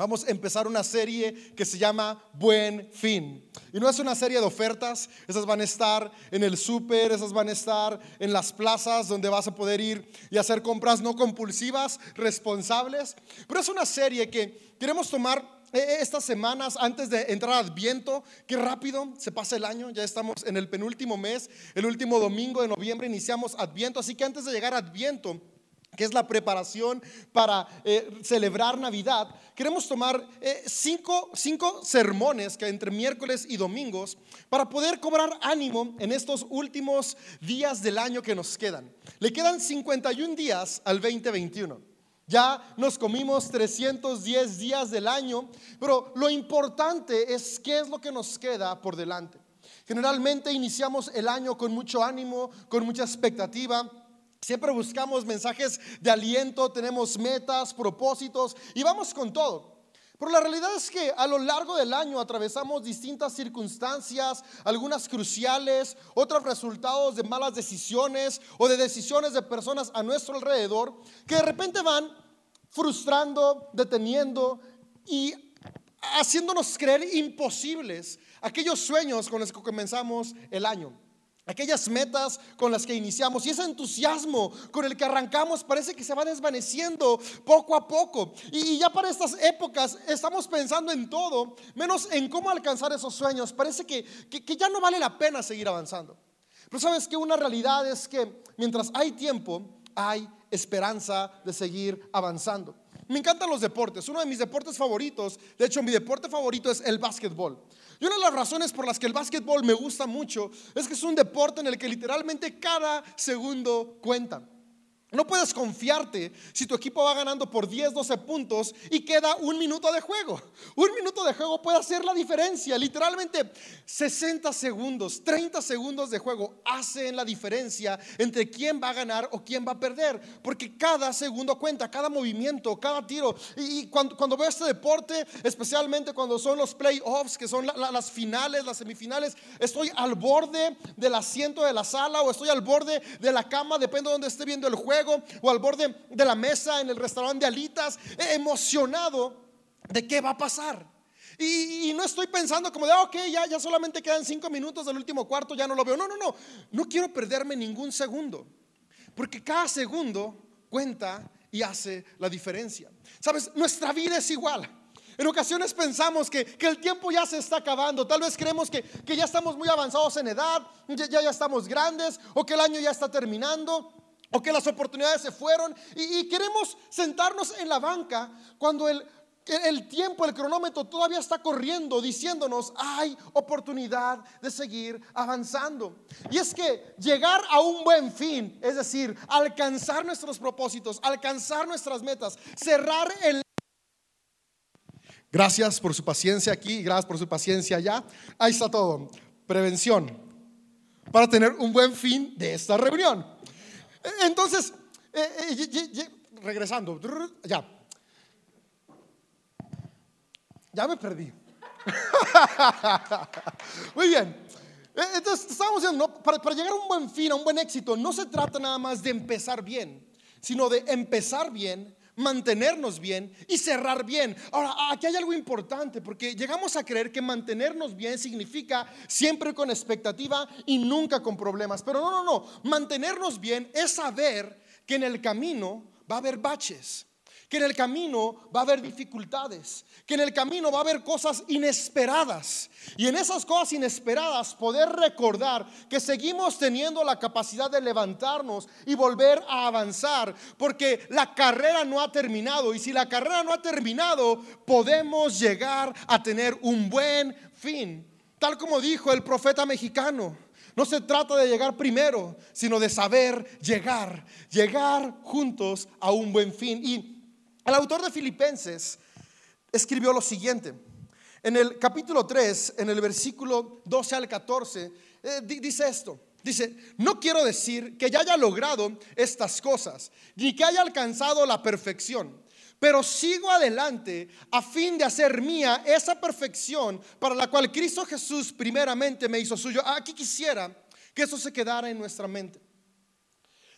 Vamos a empezar una serie que se llama Buen Fin. Y no es una serie de ofertas, esas van a estar en el súper, esas van a estar en las plazas donde vas a poder ir y hacer compras no compulsivas, responsables. Pero es una serie que queremos tomar eh, eh, estas semanas antes de entrar a Adviento, qué rápido se pasa el año, ya estamos en el penúltimo mes, el último domingo de noviembre iniciamos Adviento, así que antes de llegar a Adviento, que es la preparación para eh, celebrar Navidad, queremos tomar eh, cinco, cinco sermones que entre miércoles y domingos para poder cobrar ánimo en estos últimos días del año que nos quedan. Le quedan 51 días al 2021. Ya nos comimos 310 días del año, pero lo importante es qué es lo que nos queda por delante. Generalmente iniciamos el año con mucho ánimo, con mucha expectativa Siempre buscamos mensajes de aliento, tenemos metas, propósitos y vamos con todo. Pero la realidad es que a lo largo del año atravesamos distintas circunstancias, algunas cruciales, otros resultados de malas decisiones o de decisiones de personas a nuestro alrededor que de repente van frustrando, deteniendo y haciéndonos creer imposibles aquellos sueños con los que comenzamos el año. Aquellas metas con las que iniciamos y ese entusiasmo con el que arrancamos parece que se va desvaneciendo poco a poco. Y ya para estas épocas estamos pensando en todo, menos en cómo alcanzar esos sueños. Parece que, que, ya no vale la pena seguir avanzando. Pero sabes que una realidad es que mientras hay tiempo, hay esperanza de seguir avanzando. Me encantan los deportes. Uno de mis deportes favoritos, de hecho mi deporte favorito es el básquetbol. Y una de las razones por las que el básquetbol me gusta mucho es que es un deporte en el que literalmente cada segundo cuenta. No puedes confiarte si tu equipo va ganando por 10, 12 puntos y queda un minuto de juego. Un minuto de juego puede hacer la diferencia. Literalmente 60 segundos, 30 segundos de juego hacen la diferencia entre quién va a ganar o quién va a perder. Porque cada segundo cuenta, cada movimiento, cada tiro. Y, cuando, veo este deporte, especialmente cuando son los playoffs, que son las finales, las semifinales, estoy al borde del asiento de la sala o estoy al borde de la cama, depende de donde esté viendo el juego o al borde de la mesa en el restaurante de alitas, emocionado de qué va a pasar. Y, no estoy pensando como de, ah, ok, ya, ya solamente quedan cinco minutos del último cuarto, ya no lo veo. No, no, no, no quiero perderme ningún segundo, porque cada segundo cuenta y hace la diferencia. Sabes, nuestra vida es igual. En ocasiones pensamos que, el tiempo ya se está acabando. Tal vez creemos que, ya estamos muy avanzados en edad, ya, ya estamos grandes o que el año ya está terminando o que las oportunidades se fueron y, queremos sentarnos en la banca cuando el, el tiempo, el cronómetro todavía está corriendo diciéndonos hay oportunidad de seguir avanzando. Y es que llegar a un buen fin, es decir, alcanzar nuestros propósitos, alcanzar nuestras metas, cerrar el... Gracias por su paciencia aquí, gracias por su paciencia allá. Ahí está todo. Prevención para tener un buen fin de esta reunión. Entonces, eh, eh, regresando, ya. Ya me perdí. Muy bien. Eh, entonces, estamos diciendo, para, para llegar a un buen fin, a un buen éxito, no se trata nada más de empezar bien, sino de empezar bien mantenernos bien y cerrar bien. Ahora, aquí hay algo importante porque llegamos a creer que mantenernos bien significa siempre con expectativa y nunca con problemas. Pero no, no, no. Mantenernos bien es saber que en el camino va a haber baches que en el camino va a haber dificultades, que en el camino va a haber cosas inesperadas. Y en esas cosas inesperadas poder recordar que seguimos teniendo la capacidad de levantarnos y volver a avanzar, porque la carrera no ha terminado. Y si la carrera no ha terminado, podemos llegar a tener un buen fin. Tal como dijo el profeta mexicano. No se trata de llegar primero, sino de saber llegar, llegar juntos a un buen fin. Y el autor de Filipenses escribió lo siguiente. En el capítulo 3, en el versículo 12 al 14, eh, dice esto. Dice, no quiero decir que ya haya logrado estas cosas, ni que haya alcanzado la perfección, pero sigo adelante a fin de hacer mía esa perfección para la cual Cristo Jesús primeramente me hizo suyo. Aquí quisiera que eso se quedara en nuestra mente.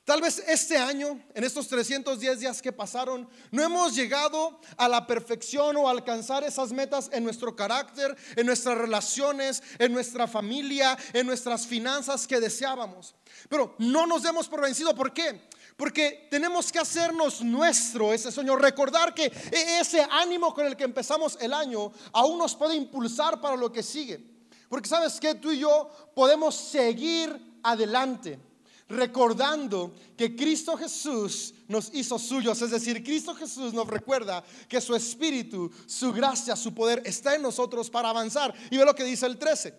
Tal vez este año, en estos 310 días que pasaron, no hemos llegado a la perfección o alcanzar esas metas en nuestro carácter, en nuestras relaciones, en nuestra familia, en nuestras finanzas que deseábamos. Pero no nos demos por vencido. ¿Por qué? Porque tenemos que hacernos nuestro ese sueño, recordar que e-, ese ánimo con el que empezamos el año aún nos puede impulsar para lo que sigue. Porque sabes que tú y yo podemos seguir adelante recordando que Cristo Jesús nos hizo suyos. Es decir, Cristo Jesús nos recuerda que su espíritu, su gracia, su poder está en nosotros para avanzar. Y ve lo que dice el 13.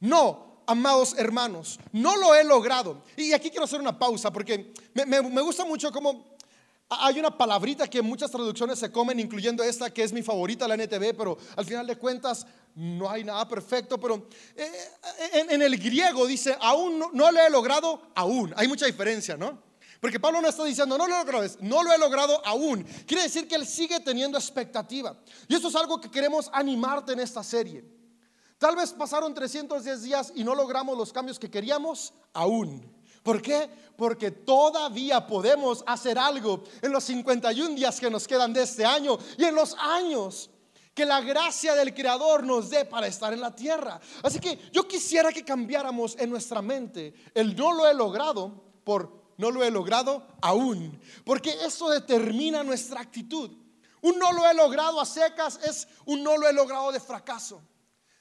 No, amados hermanos, no lo he logrado. Y aquí quiero hacer una pausa porque me, gusta mucho como hay una palabrita que muchas traducciones se comen, incluyendo esta que es mi favorita, la NTV, pero al final de cuentas no hay nada perfecto. Pero eh, en, el griego dice, aún no, lo he logrado, aún. Hay mucha diferencia, ¿no? Porque Pablo no está diciendo, no lo logrado, no lo he logrado aún. Quiere decir que él sigue teniendo expectativa. Y eso es algo que queremos animarte en esta serie. Tal vez pasaron 310 días y no logramos los cambios que queríamos, aún. ¿Por qué? Porque todavía podemos hacer algo en los 51 días que nos quedan de este año y en los años que la gracia del Creador nos dé para estar en la tierra. Así que yo quisiera que cambiáramos en nuestra mente el no lo he logrado por no lo he logrado aún, porque eso determina nuestra actitud. Un no lo he logrado a secas es un no lo he logrado de fracaso,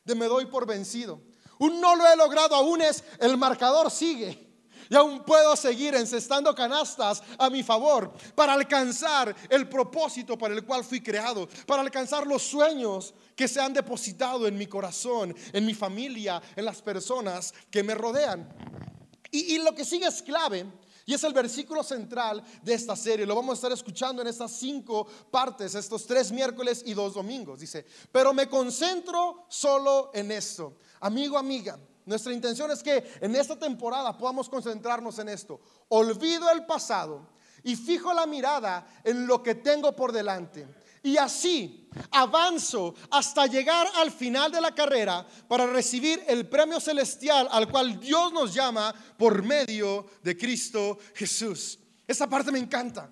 de me doy por vencido. Un no lo he logrado aún es el marcador sigue. Y aún puedo seguir encestando canastas a mi favor para alcanzar el propósito para el cual fui creado, para alcanzar los sueños que se han depositado en mi corazón, en mi familia, en las personas que me rodean. Y, y lo que sigue es clave. Y es el versículo central de esta serie. Lo vamos a estar escuchando en estas cinco partes, estos tres miércoles y dos domingos. Dice, pero me concentro solo en esto. Amigo, amiga, nuestra intención es que en esta temporada podamos concentrarnos en esto. Olvido el pasado y fijo la mirada en lo que tengo por delante. Y así avanzo hasta llegar al final de la carrera para recibir el premio celestial al cual Dios nos llama por medio de Cristo Jesús. Esa parte me encanta.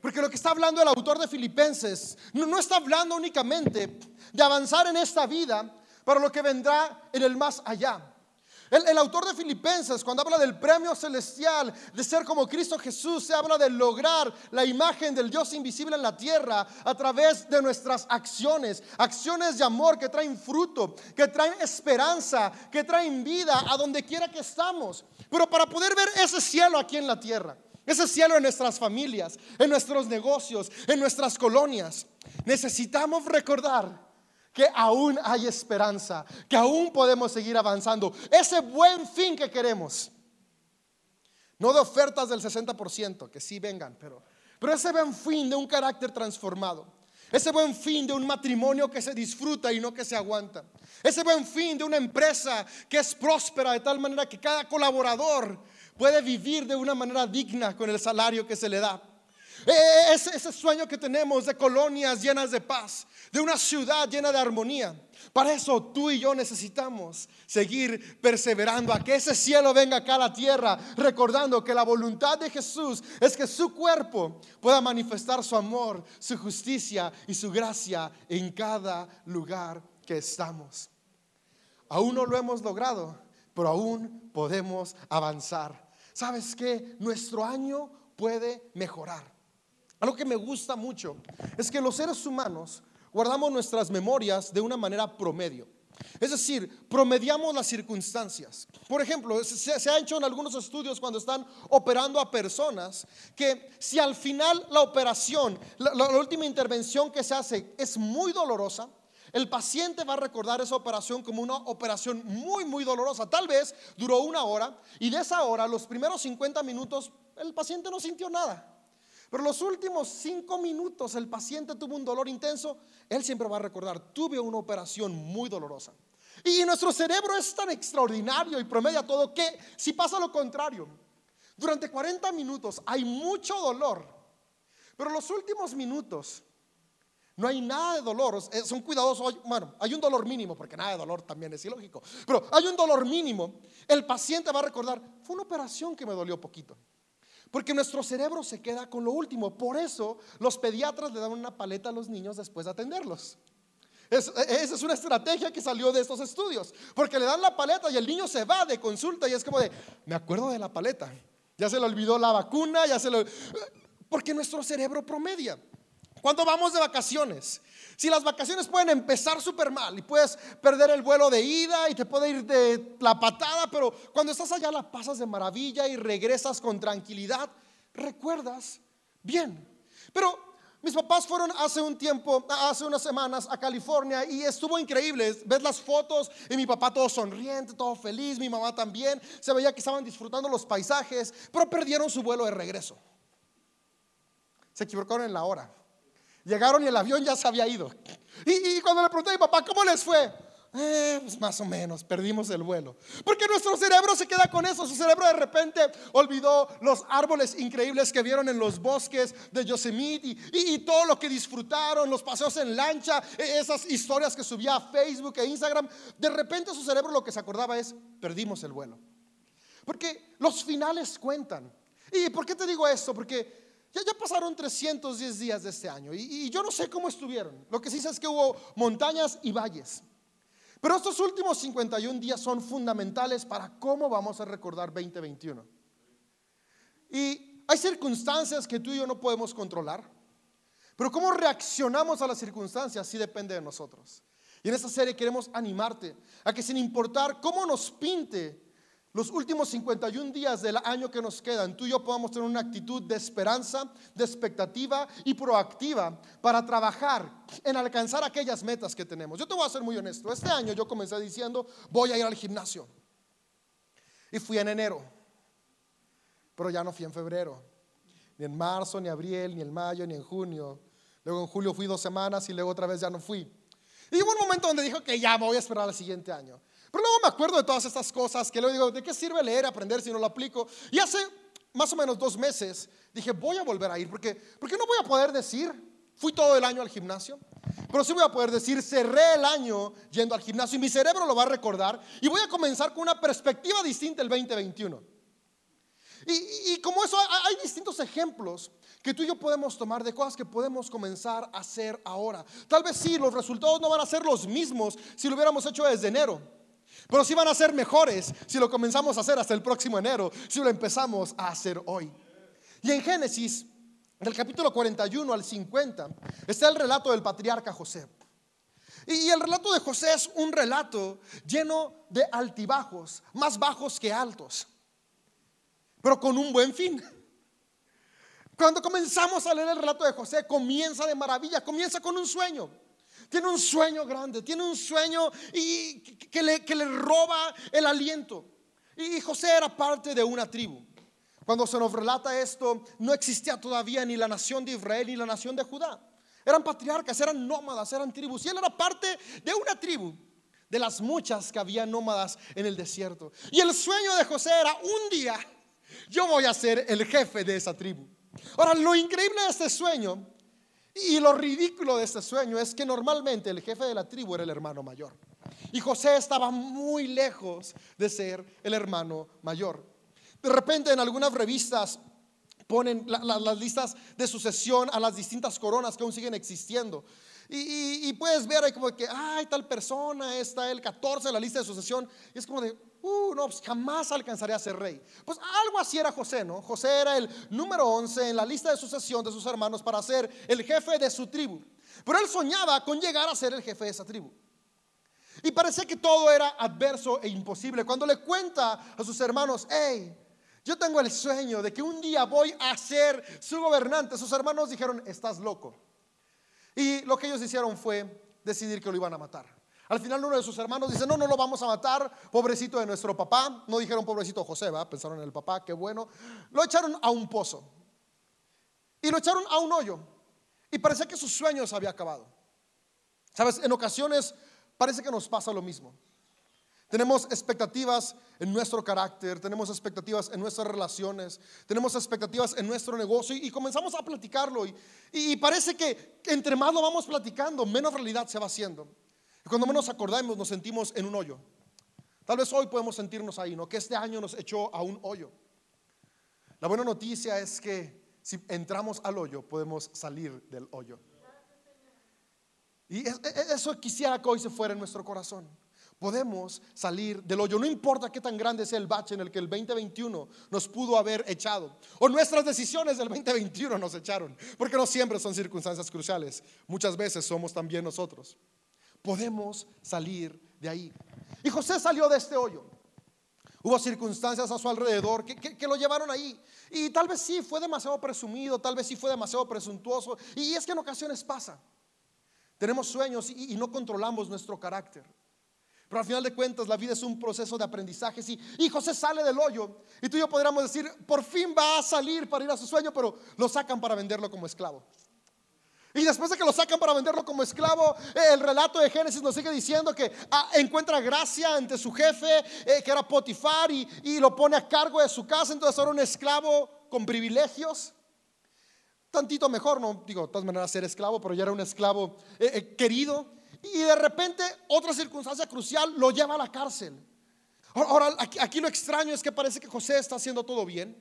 Porque lo que está hablando el autor de Filipenses no, no está hablando únicamente de avanzar en esta vida, para lo que vendrá en el más allá. El, autor de Filipenses, cuando habla del premio celestial, de ser como Cristo Jesús, se habla de lograr la imagen del Dios invisible en la tierra a través de nuestras acciones, acciones de amor que traen fruto, que traen esperanza, que traen vida a donde quiera que estamos. Pero para poder ver ese cielo aquí en la tierra, ese cielo en nuestras familias, en nuestros negocios, en nuestras colonias, necesitamos recordar que aún hay esperanza, que aún podemos seguir avanzando. Ese buen fin que queremos. No de ofertas del 60%, que sí vengan, pero, pero ese buen fin de un carácter transformado. Ese buen fin de un matrimonio que se disfruta y no que se aguanta. Ese buen fin de una empresa que es próspera de tal manera que cada colaborador puede vivir de una manera digna con el salario que se le da. Eh, ese, ese sueño que tenemos de colonias llenas de paz, de una ciudad llena de armonía. Para eso tú y yo necesitamos seguir perseverando a que ese cielo venga acá a la tierra, recordando que la voluntad de Jesús es que su cuerpo pueda manifestar su amor, su justicia y su gracia en cada lugar que estamos. Aún no lo hemos logrado, pero aún podemos avanzar. ¿Sabes qué? Nuestro año puede mejorar. Algo que me gusta mucho es que los seres humanos guardamos nuestras memorias de una manera promedio. Es decir, promediamos las circunstancias. Por ejemplo, se, ha hecho en algunos estudios cuando están operando a personas que si al final la operación, la última intervención que se hace es muy dolorosa, el paciente va a recordar esa operación como una operación muy, muy dolorosa. Tal vez duró una hora y de esa hora, los primeros 50 minutos, el paciente no sintió nada. Pero los últimos cinco minutos el paciente tuvo un dolor intenso, él siempre va a recordar, tuve una operación muy dolorosa. Y nuestro cerebro es tan extraordinario y promedia todo que si pasa lo contrario, durante 40 minutos hay mucho dolor, pero los últimos minutos No hay nada de dolor, son cuidadosos. Bueno, hay un dolor mínimo, porque nada de dolor también es ilógico. Pero hay un dolor mínimo. El paciente va a recordar, fue una operación que me dolió poquito. Porque nuestro cerebro se queda con lo último. Por eso los pediatras le dan una paleta a los niños después de atenderlos. esa es una estrategia que salió de estos estudios. Porque le dan la paleta y el niño se va de consulta y es como de, me acuerdo de la paleta. Ya se le olvidó la vacuna, ya se lo... Porque nuestro cerebro promedia. Cuando vamos de vacaciones, si las vacaciones pueden empezar súper mal y puedes perder el vuelo de ida y te puede ir de la patada, pero cuando estás allá la pasas de maravilla y regresas con tranquilidad, recuerdas bien. Pero mis papás fueron hace un tiempo, hace unas semanas a California y estuvo increíble. Ves las fotos y mi papá todo sonriente, todo feliz, mi mamá también. Se veía que estaban disfrutando los paisajes, pero perdieron su vuelo de regreso. Se equivocaron en la hora. Llegaron y el avión ya se había ido. Y, cuando le pregunté a mi papá, ¿cómo les fue? Eh, pues más o menos, perdimos el vuelo. Porque nuestro cerebro se queda con eso. Su cerebro de repente olvidó los árboles increíbles que vieron en los bosques de Yosemite y, y, todo lo que disfrutaron, los paseos en lancha, e, esas historias que subía a Facebook e Instagram. De repente su cerebro lo que se acordaba es, perdimos el vuelo. Porque los finales cuentan. ¿Y por qué te digo esto? Porque ya, pasaron 310 días de este año y, yo no sé cómo estuvieron. Lo que sí sé es que hubo montañas y valles. Pero estos últimos 51 días son fundamentales para cómo vamos a recordar 2021. Y hay circunstancias que tú y yo no podemos controlar, pero cómo reaccionamos a las circunstancias sí depende de nosotros. Y en esta serie queremos animarte a que sin importar cómo nos pinte los últimos 51 días del año que nos quedan, tú y yo podamos tener una actitud de esperanza, de expectativa y proactiva para trabajar en alcanzar aquellas metas que tenemos. Yo te voy a ser muy honesto. Este año yo comencé diciendo, voy a ir al gimnasio. Y fui en enero. Pero ya no fui en febrero. Ni en marzo, ni abril, ni en mayo, ni en junio. Luego en julio fui dos semanas y luego otra vez ya no fui. Y hubo un momento donde dijo que ya voy a esperar al siguiente año. Pero luego me acuerdo de todas estas cosas que luego digo, ¿de qué sirve leer, aprender si no lo aplico? Y hace más o menos dos meses dije, voy a volver a ir, porque, porque no voy a poder decir, fui todo el año al gimnasio, pero sí voy a poder decir, cerré el año yendo al gimnasio y mi cerebro lo va a recordar y voy a comenzar con una perspectiva distinta el 2021. Y, y, como eso, hay distintos ejemplos que tú y yo podemos tomar de cosas que podemos comenzar a hacer ahora. Tal vez sí, los resultados no van a ser los mismos si lo hubiéramos hecho desde enero. Pero sí van a ser mejores si lo comenzamos a hacer hasta el próximo enero, si lo empezamos a hacer hoy. Y en Génesis, del capítulo 41 al 50, está el relato del patriarca José. Y el relato de José es un relato lleno de altibajos, más bajos que altos, pero con un buen fin. Cuando comenzamos a leer el relato de José, comienza de maravilla, comienza con un sueño. Tiene un sueño grande, tiene un sueño y que, le, que le roba el aliento. Y José era parte de una tribu. Cuando se nos relata esto, no existía todavía ni la nación de Israel ni la nación de Judá. Eran patriarcas, eran nómadas, eran tribus. Y él era parte de una tribu, de las muchas que había nómadas en el desierto. Y el sueño de José era un día, yo voy a ser el jefe de esa tribu. Ahora, lo increíble de este sueño y lo ridículo de este sueño es que normalmente el jefe de la tribu era el hermano mayor. Y José estaba muy lejos de ser el hermano mayor. De repente en algunas revistas ponen las listas de sucesión a las distintas coronas que aún siguen existiendo. Y, puedes ver ahí como que, ay, tal persona está el 14 en la lista de sucesión. Y es como de, uh, no, pues jamás alcanzaré a ser rey. Pues algo así era José, ¿no? José era el número 11 en la lista de sucesión de sus hermanos para ser el jefe de su tribu. Pero él soñaba con llegar a ser el jefe de esa tribu. Y parecía que todo era adverso e imposible. Cuando le cuenta a sus hermanos, hey, yo tengo el sueño de que un día voy a ser su gobernante, sus hermanos dijeron, estás loco. Y lo que ellos hicieron fue decidir que lo iban a matar. Al final uno de sus hermanos dice, no, no lo vamos a matar, pobrecito de nuestro papá. No dijeron pobrecito José, ¿va? pensaron en el papá, qué bueno. Lo echaron a un pozo. Y lo echaron a un hoyo. Y parecía que sus sueños había acabado. Sabes, en ocasiones parece que nos pasa lo mismo. Tenemos expectativas en nuestro carácter, tenemos expectativas en nuestras relaciones, tenemos expectativas en nuestro negocio y, comenzamos a platicarlo. Y, y, parece que entre más lo vamos platicando, menos realidad se va haciendo. Y cuando menos acordamos, nos sentimos en un hoyo. Tal vez hoy podemos sentirnos ahí, ¿no? Que este año nos echó a un hoyo. La buena noticia es que si entramos al hoyo, podemos salir del hoyo. Y e, e, eso quisiera que hoy se fuera en nuestro corazón. Podemos salir del hoyo. No importa qué tan grande sea el bache en el que el 2021 nos pudo haber echado. O nuestras decisiones del 2021 nos echaron. Porque no siempre son circunstancias cruciales. Muchas veces somos también nosotros. Podemos salir de ahí. Y José salió de este hoyo. Hubo circunstancias a su alrededor que, lo llevaron ahí. Y tal vez sí fue demasiado presumido, tal vez sí fue demasiado presuntuoso. Y es que en ocasiones pasa. Tenemos sueños y, no controlamos nuestro carácter. Pero al final de cuentas la vida es un proceso de aprendizaje. y José sale del hoyo y tú y yo podríamos decir, por fin va a salir para ir a su sueño, pero lo sacan para venderlo como esclavo. Y después de que lo sacan para venderlo como esclavo, eh, el relato de Génesis nos sigue diciendo que ah, encuentra gracia ante su jefe, eh, que era Potifar, y, lo pone a cargo de su casa. Entonces era un esclavo con privilegios. Tantito mejor, no digo, de todas maneras ser esclavo, pero ya era un esclavo eh, querido. Y de repente otra circunstancia crucial lo lleva a la cárcel. Ahora, aquí lo extraño es que parece que José está haciendo todo bien.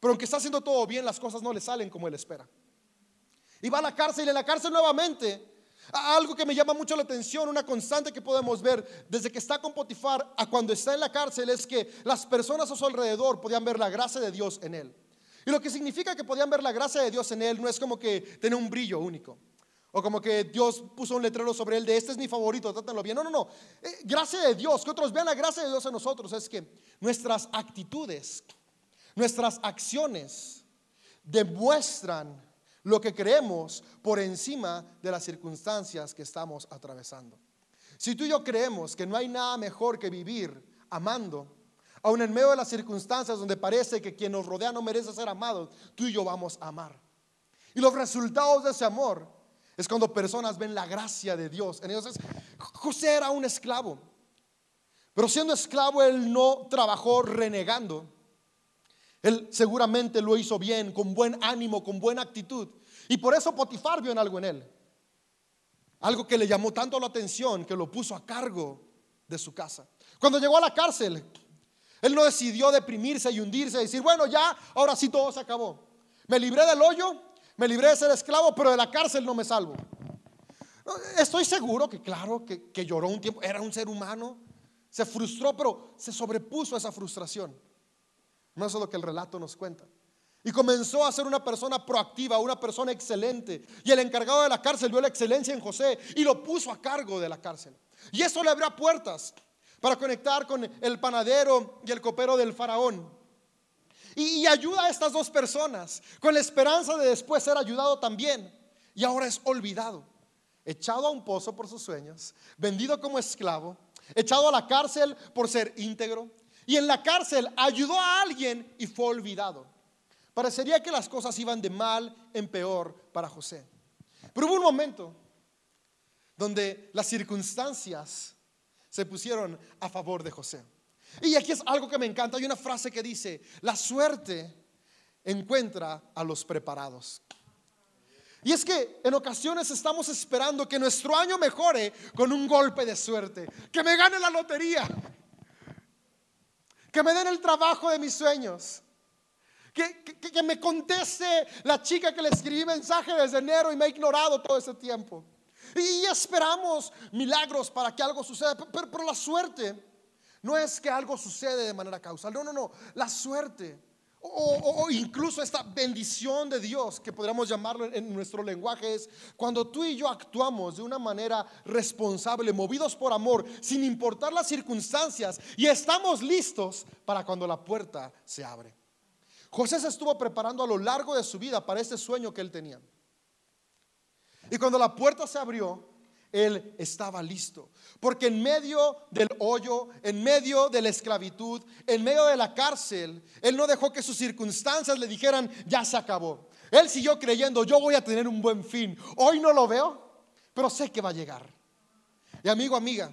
Pero aunque está haciendo todo bien, las cosas no le salen como él espera. Y va a la cárcel y en la cárcel nuevamente. Algo que me llama mucho la atención, una constante que podemos ver desde que está con Potifar a cuando está en la cárcel es que las personas a su alrededor podían ver la gracia de Dios en él. Y lo que significa que podían ver la gracia de Dios en él no es como que tiene un brillo único. O como que Dios puso un letrero sobre él de este es mi favorito, trátenlo bien. No, no, no. Eh, gracia de Dios, que otros vean la gracia de Dios en nosotros es que nuestras actitudes, nuestras acciones demuestran lo que creemos por encima de las circunstancias que estamos atravesando. Si tú y yo creemos que no hay nada mejor que vivir amando, aun en medio de las circunstancias donde parece que quien nos rodea no merece ser amado, tú y yo vamos a amar. Y los resultados de ese amor es cuando personas ven la gracia de Dios en ellos. José era un esclavo, pero siendo esclavo él no trabajó renegando. Él seguramente lo hizo bien, con buen ánimo, con buena actitud. Y por eso Potifar vio en algo en él. Algo que le llamó tanto la atención que lo puso a cargo de su casa. Cuando llegó a la cárcel, él no decidió deprimirse y hundirse y decir, bueno, ya, ahora sí todo se acabó. Me libré del hoyo, me libré de ser esclavo, pero de la cárcel no me salvo. Estoy seguro que, claro, que, que lloró un tiempo, era un ser humano, se frustró, pero se sobrepuso a esa frustración. No es lo que el relato nos cuenta. Y comenzó a ser una persona proactiva, una persona excelente. Y el encargado de la cárcel vio la excelencia en José y lo puso a cargo de la cárcel. Y eso le abrió puertas para conectar con el panadero y el copero del faraón. Y, ayuda a estas dos personas con la esperanza de después ser ayudado también. Y ahora es olvidado, echado a un pozo por sus sueños, vendido como esclavo, echado a la cárcel por ser íntegro, y en la cárcel ayudó a alguien y fue olvidado. Parecería que las cosas iban de mal en peor para José. Pero hubo un momento donde las circunstancias se pusieron a favor de José. Y aquí es algo que me encanta. Hay una frase que dice, la suerte encuentra a los preparados. Y es que en ocasiones estamos esperando que nuestro año mejore con un golpe de suerte, que me gane la lotería, que me den el trabajo de mis sueños. Que, que, me conteste la chica que le escribí mensaje desde enero y me ha ignorado todo ese tiempo. Y esperamos milagros para que algo suceda, pero, pero la suerte no es que algo sucede de manera causal, no, no, no, la suerte o, incluso esta bendición de Dios, que podríamos llamarlo en nuestro lenguaje, es cuando tú y yo actuamos de una manera responsable, movidos por amor, sin importar las circunstancias, y estamos listos para cuando la puerta se abre. José se estuvo preparando a lo largo de su vida para este sueño que él tenía. Y cuando la puerta se abrió, él estaba listo. Porque en medio del hoyo, en medio de la esclavitud, en medio de la cárcel, Él no dejó que sus circunstancias le dijeran, ya se acabó. Él siguió creyendo, yo voy a tener un buen fin. Hoy no lo veo, pero sé que va a llegar. Y amigo, amiga,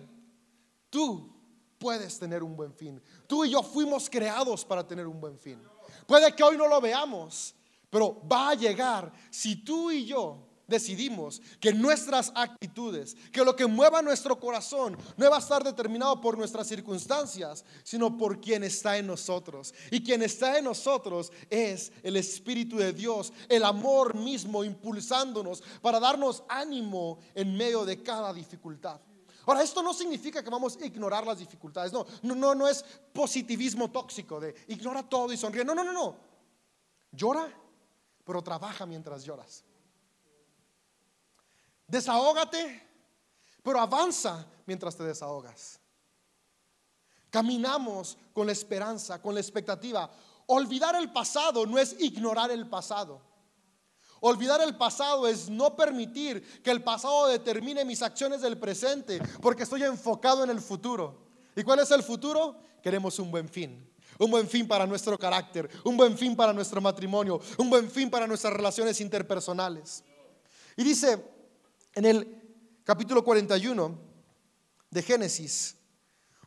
tú puedes tener un buen fin. Tú y yo fuimos creados para tener un buen fin. Puede que hoy no lo veamos, pero va a llegar si tú y yo decidimos que nuestras actitudes, que lo que mueva nuestro corazón no va a estar determinado por nuestras circunstancias, sino por quien está en nosotros. Y quien está en nosotros es el Espíritu de Dios, el amor mismo impulsándonos para darnos ánimo en medio de cada dificultad. Ahora, esto no significa que vamos a ignorar las dificultades, no, no, no, no es positivismo tóxico de ignora todo y sonríe, no, no, no, no. Llora, pero trabaja mientras lloras. Desahógate, pero avanza mientras te desahogas. Caminamos con la esperanza, con la expectativa. Olvidar el pasado no es ignorar el pasado. Olvidar el pasado es no permitir que el pasado determine mis acciones del presente, porque estoy enfocado en el futuro. ¿Y cuál es el futuro? Queremos un buen fin. Un buen fin para nuestro carácter, un buen fin para nuestro matrimonio, un buen fin para nuestras relaciones interpersonales. Y dice, en el capítulo 41 de Génesis,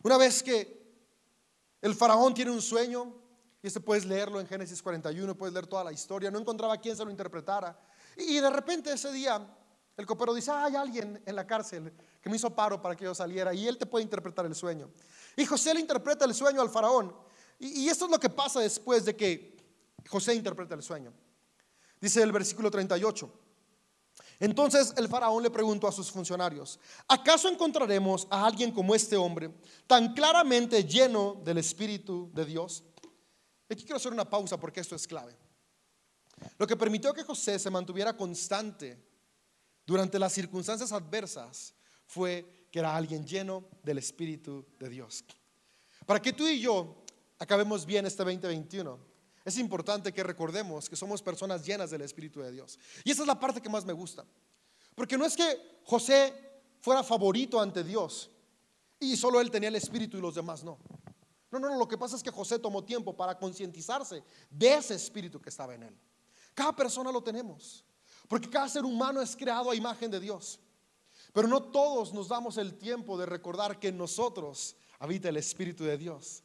una vez que el faraón tiene un sueño, y este puedes leerlo en Génesis 41, puedes leer toda la historia, no encontraba quien se lo interpretara. Y de repente ese día el copero dice, hay alguien en la cárcel que me hizo paro para que yo saliera y él te puede interpretar el sueño. Y José le interpreta el sueño al faraón. Y, y esto es lo que pasa después de que José interpreta el sueño. Dice el versículo 38. Entonces el faraón le preguntó a sus funcionarios, ¿acaso encontraremos a alguien como este hombre, tan claramente lleno del Espíritu de Dios? Aquí quiero hacer una pausa porque esto es clave. Lo que permitió que José se mantuviera constante durante las circunstancias adversas fue que era alguien lleno del Espíritu de Dios. Para que tú y yo acabemos bien este 2021, es importante que recordemos que somos personas llenas del Espíritu de Dios. Y esa es la parte que más me gusta. Porque no es que José fuera favorito ante Dios y solo él tenía el Espíritu y los demás no. No, no, no, lo que pasa es que José tomó tiempo para concientizarse de ese Espíritu que estaba en él. Cada persona lo tenemos, porque cada ser humano es creado a imagen de Dios. Pero no todos nos damos el tiempo de recordar que en nosotros habita el Espíritu de Dios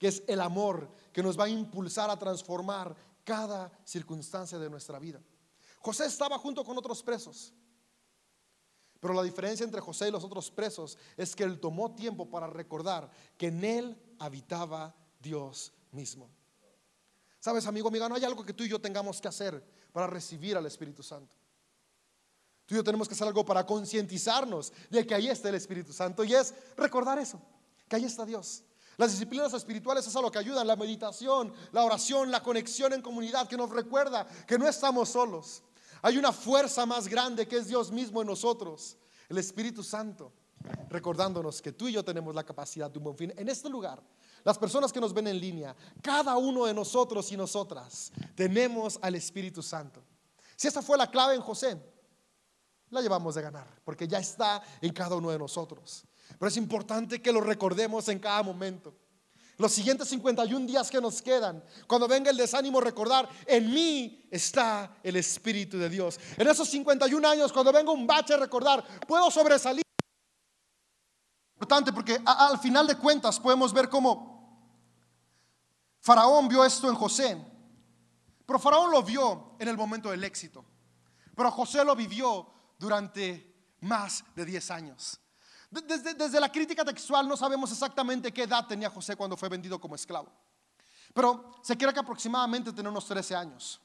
que es el amor que nos va a impulsar a transformar cada circunstancia de nuestra vida. José estaba junto con otros presos, pero la diferencia entre José y los otros presos es que él tomó tiempo para recordar que en él habitaba Dios mismo. Sabes, amigo, amiga, no hay algo que tú y yo tengamos que hacer para recibir al Espíritu Santo. Tú y yo tenemos que hacer algo para concientizarnos de que ahí está el Espíritu Santo y es recordar eso, que ahí está Dios. Las disciplinas espirituales es a lo que ayudan, la meditación, la oración, la conexión en comunidad, que nos recuerda que no estamos solos. Hay una fuerza más grande que es Dios mismo en nosotros, el Espíritu Santo, recordándonos que tú y yo tenemos la capacidad de un buen fin. En este lugar, las personas que nos ven en línea, cada uno de nosotros y nosotras tenemos al Espíritu Santo. Si esa fue la clave en José, la llevamos de ganar, porque ya está en cada uno de nosotros. Pero es importante que lo recordemos en cada momento. Los siguientes 51 días que nos quedan, cuando venga el desánimo, recordar, en mí está el Espíritu de Dios. En esos 51 años, cuando venga un bache, recordar, puedo sobresalir. Importante porque al final de cuentas podemos ver cómo Faraón vio esto en José. Pero Faraón lo vio en el momento del éxito. Pero José lo vivió durante más de 10 años. Desde, la crítica textual no sabemos exactamente qué edad tenía José cuando fue vendido como esclavo. Pero se cree que aproximadamente tenía unos 13 años.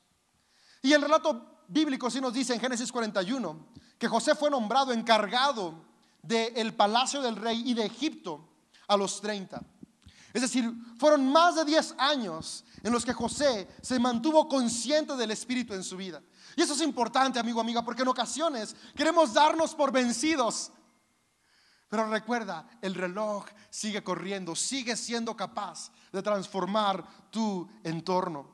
Y el relato bíblico sí nos dice en Génesis 41 que José fue nombrado encargado del palacio del rey y de Egipto a los 30. Es decir, fueron más de 10 años en los que José se mantuvo consciente del Espíritu en su vida. Y eso es importante, amigo, amiga, porque en ocasiones queremos darnos por vencidos pero recuerda, el reloj sigue corriendo, sigue siendo capaz de transformar tu entorno.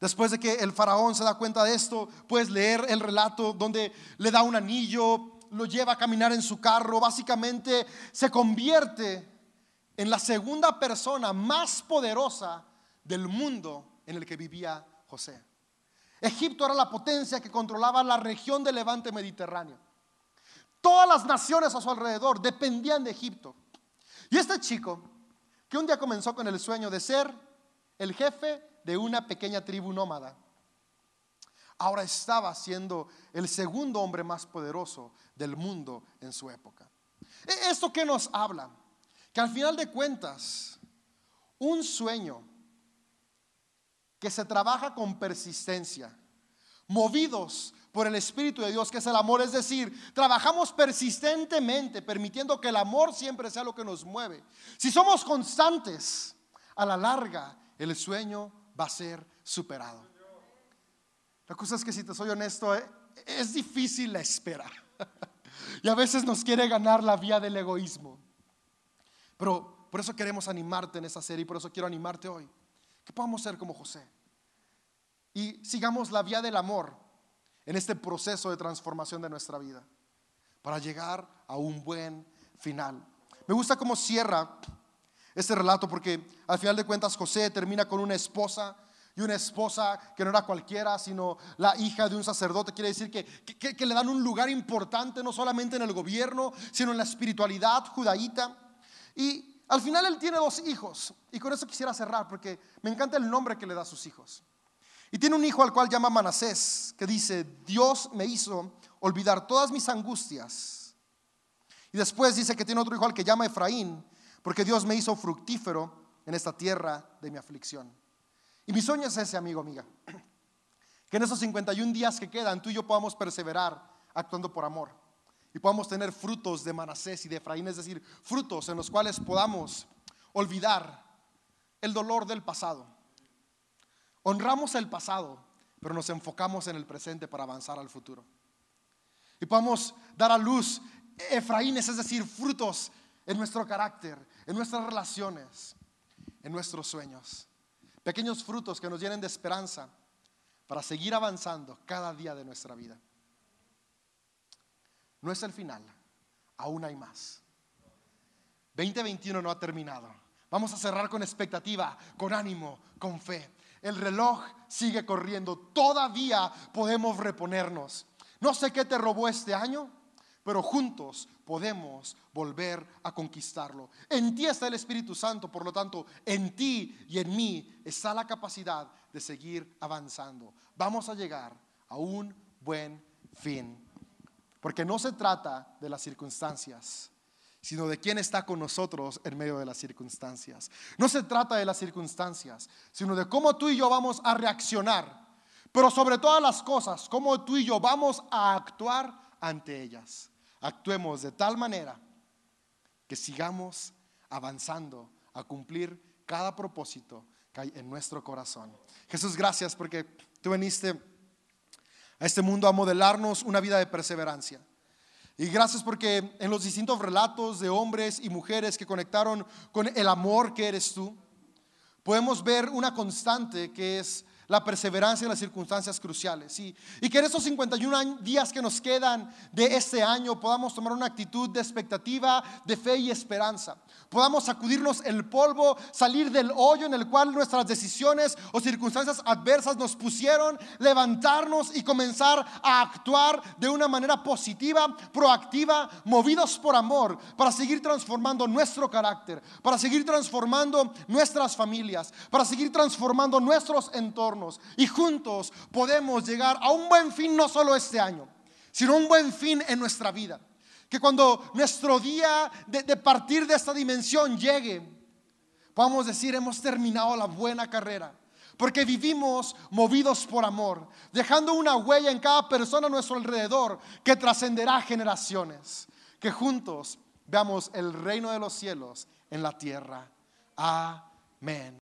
Después de que el faraón se da cuenta de esto, puedes leer el relato donde le da un anillo, lo lleva a caminar en su carro, básicamente se convierte en la segunda persona más poderosa del mundo en el que vivía José. Egipto era la potencia que controlaba la región del levante mediterráneo. Todas las naciones a su alrededor dependían de Egipto. Y este chico, que un día comenzó con el sueño de ser el jefe de una pequeña tribu nómada, ahora estaba siendo el segundo hombre más poderoso del mundo en su época. E, ¿Esto que nos habla? Que al final de cuentas, un sueño que se trabaja con persistencia, movidos por el Espíritu de Dios, que es el amor, es decir, trabajamos persistentemente, permitiendo que el amor siempre sea lo que nos mueve. Si somos constantes, a la larga el sueño va a ser superado. La cosa es que si te soy honesto, eh, es difícil la espera. y a veces nos quiere ganar la vía del egoísmo. Pero por eso queremos animarte en esa serie y por eso quiero animarte hoy. Que podamos ser como José. Y sigamos la vía del amor en este proceso de transformación de nuestra vida. Para llegar a un buen final. Me gusta cómo cierra este relato porque al final de cuentas José termina con una esposa y una esposa que no era cualquiera, sino la hija de un sacerdote. Quiere decir que, que, le dan un lugar importante, no solamente en el gobierno, sino en la espiritualidad judaíta. Y al final él tiene dos hijos. Y con eso quisiera cerrar, porque me encanta el nombre que le da a sus hijos. Y tiene un hijo al cual llama Manasés, que dice, Dios me hizo olvidar todas mis angustias. Y después dice que tiene otro hijo al que llama Efraín, porque Dios me hizo fructífero en esta tierra de mi aflicción. Y mi sueño es ese, amigo, amiga. Que en esos 51 días que quedan, tú y yo podamos perseverar actuando por amor. Y podamos tener frutos de Manasés y de Efraín, es decir, frutos en los cuales podamos olvidar el dolor del pasado. Honramos el pasado, pero nos enfocamos en el presente para avanzar al futuro. Y podamos dar a luz Efraínes, es decir, frutos en nuestro carácter, en nuestras relaciones, en nuestros sueños. Pequeños frutos que nos llenen de esperanza para seguir avanzando cada día de nuestra vida. No es el final, aún hay más. 2021 no ha terminado. Vamos a cerrar con expectativa, con ánimo, con fe. El reloj sigue corriendo. Todavía podemos reponernos. No sé qué te robó este año, pero juntos podemos volver a conquistarlo. En ti está el Espíritu Santo, por lo tanto, en ti y en mí está la capacidad de seguir avanzando. Vamos a llegar a un buen fin. Porque no se trata de las circunstancias, sino de quién está con nosotros en medio de las circunstancias. No se trata de las circunstancias, sino de cómo tú y yo vamos a reaccionar. Pero sobre todas las cosas, cómo tú y yo vamos a actuar ante ellas actuemos de tal manera que sigamos avanzando a cumplir cada propósito que hay en nuestro corazón. Jesús, gracias porque tú viniste a este mundo a modelarnos una vida de perseverancia. Y gracias porque en los distintos relatos de hombres y mujeres que conectaron con el amor que eres tú, podemos ver una constante que es la perseverancia en las circunstancias cruciales. Y, que en esos 51 días que nos quedan de este año podamos tomar una actitud de expectativa, de fe y esperanza. Podamos sacudirnos el polvo, salir del hoyo en el cual nuestras decisiones o circunstancias adversas nos pusieron, levantarnos y comenzar a actuar de una manera positiva, proactiva, movidos por amor, para seguir transformando nuestro carácter, para seguir transformando nuestras familias, para seguir transformando nuestros entornos y juntos podemos llegar a un buen fin no solo este año, sino un buen fin en nuestra vida. Que cuando nuestro día de, de partir de esta dimensión llegue, podamos decir, hemos terminado la buena carrera. Porque vivimos movidos por amor, dejando una huella en cada persona a nuestro alrededor que trascenderá generaciones. Que juntos veamos el reino de los cielos en la tierra. Amén.